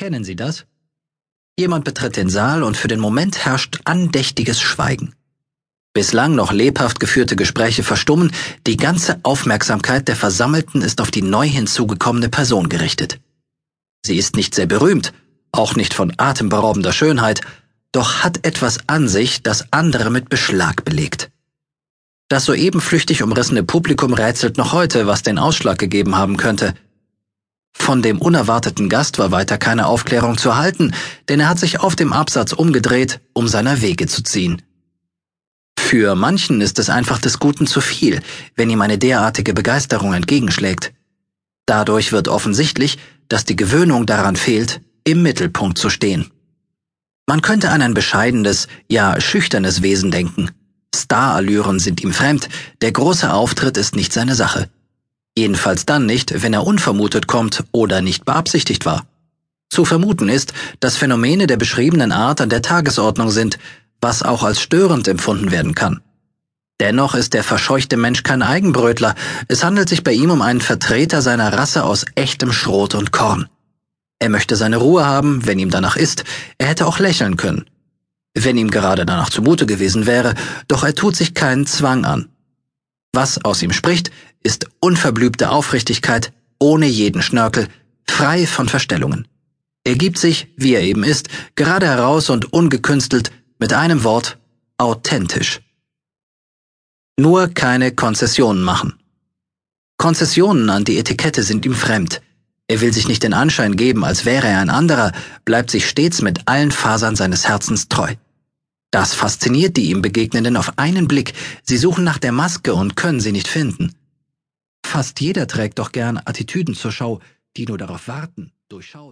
Kennen Sie das? Jemand betritt den Saal und für den Moment herrscht andächtiges Schweigen. Bislang noch lebhaft geführte Gespräche verstummen, die ganze Aufmerksamkeit der Versammelten ist auf die neu hinzugekommene Person gerichtet. Sie ist nicht sehr berühmt, auch nicht von atemberaubender Schönheit, doch hat etwas an sich, das andere mit Beschlag belegt. Das soeben flüchtig umrissene Publikum rätselt noch heute, was den Ausschlag gegeben haben könnte. Von dem unerwarteten Gast war weiter keine Aufklärung zu halten, denn er hat sich auf dem Absatz umgedreht, um seiner Wege zu ziehen. Für manchen ist es einfach des Guten zu viel, wenn ihm eine derartige Begeisterung entgegenschlägt. Dadurch wird offensichtlich, dass die Gewöhnung daran fehlt, im Mittelpunkt zu stehen. Man könnte an ein bescheidenes, ja schüchternes Wesen denken. Starallüren sind ihm fremd, der große Auftritt ist nicht seine Sache. Jedenfalls dann nicht, wenn er unvermutet kommt oder nicht beabsichtigt war. Zu vermuten ist, dass Phänomene der beschriebenen Art an der Tagesordnung sind, was auch als störend empfunden werden kann. Dennoch ist der verscheuchte Mensch kein Eigenbrötler, es handelt sich bei ihm um einen Vertreter seiner Rasse aus echtem Schrot und Korn. Er möchte seine Ruhe haben, wenn ihm danach ist, er hätte auch lächeln können. Wenn ihm gerade danach zumute gewesen wäre, doch er tut sich keinen Zwang an. Was aus ihm spricht, ist unverblübte Aufrichtigkeit, ohne jeden Schnörkel, frei von Verstellungen. Er gibt sich, wie er eben ist, gerade heraus und ungekünstelt, mit einem Wort authentisch. Nur keine Konzessionen machen. Konzessionen an die Etikette sind ihm fremd. Er will sich nicht den Anschein geben, als wäre er ein anderer, bleibt sich stets mit allen Fasern seines Herzens treu. Das fasziniert die ihm Begegnenden auf einen Blick. Sie suchen nach der Maske und können sie nicht finden. Fast jeder trägt doch gern Attitüden zur Schau, die nur darauf warten, durchschaut.